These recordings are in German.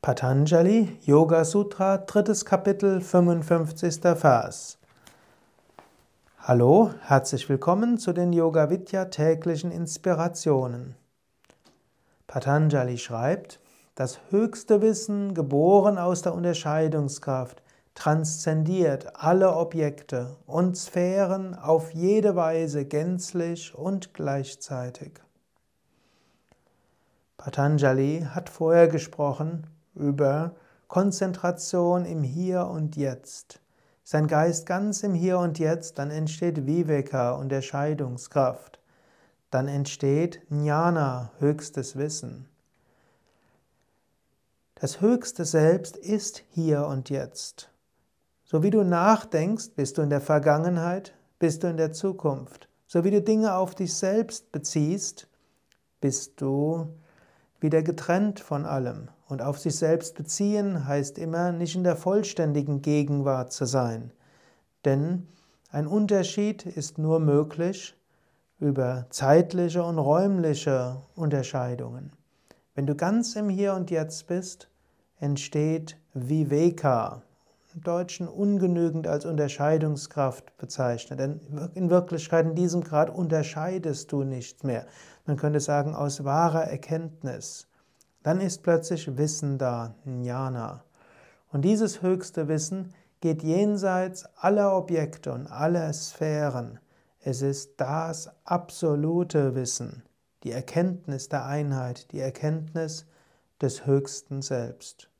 Patanjali, Yoga Sutra, drittes Kapitel, 55. Vers. Hallo, herzlich willkommen zu den Yoga Vidya täglichen Inspirationen. Patanjali schreibt, das höchste Wissen, geboren aus der Unterscheidungskraft, transzendiert alle Objekte und Sphären auf jede Weise gänzlich und gleichzeitig. Patanjali hat vorher gesprochen über Konzentration im Hier und Jetzt. Sein Geist ganz im Hier und Jetzt, dann entsteht Viveka, Unterscheidungskraft. Dann entsteht Jnana, höchstes Wissen. Das höchste Selbst ist hier und jetzt. So wie du nachdenkst, bist du in der Vergangenheit, bist du in der Zukunft. So wie du Dinge auf dich selbst beziehst, bist du wieder getrennt von allem. Und auf sich selbst beziehen heißt immer, nicht in der vollständigen Gegenwart zu sein. Denn ein Unterschied ist nur möglich über zeitliche und räumliche Unterscheidungen. Wenn du ganz im Hier und Jetzt bist, entsteht Viveka, im Deutschen ungenügend als Unterscheidungskraft bezeichnet. Denn in Wirklichkeit in diesem Grad unterscheidest du nicht mehr. Man könnte sagen, aus wahrer Erkenntnis. Dann ist plötzlich Wissen da, Jnana. Und dieses höchste Wissen geht jenseits aller Objekte und aller Sphären. Es ist das absolute Wissen, die Erkenntnis der Einheit, die Erkenntnis des höchsten Selbst.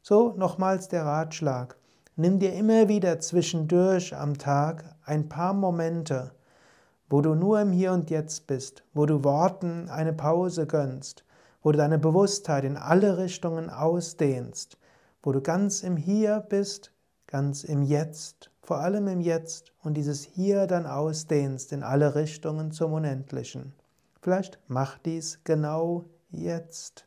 So nochmals der Ratschlag. Nimm dir immer wieder zwischendurch am Tag ein paar Momente, wo du nur im Hier und Jetzt bist, wo du Worten eine Pause gönnst, wo du deine Bewusstheit in alle Richtungen ausdehnst, wo du ganz im Hier bist, ganz im Jetzt, vor allem im Jetzt und dieses Hier dann ausdehnst in alle Richtungen zum Unendlichen. Vielleicht mach dies genau jetzt.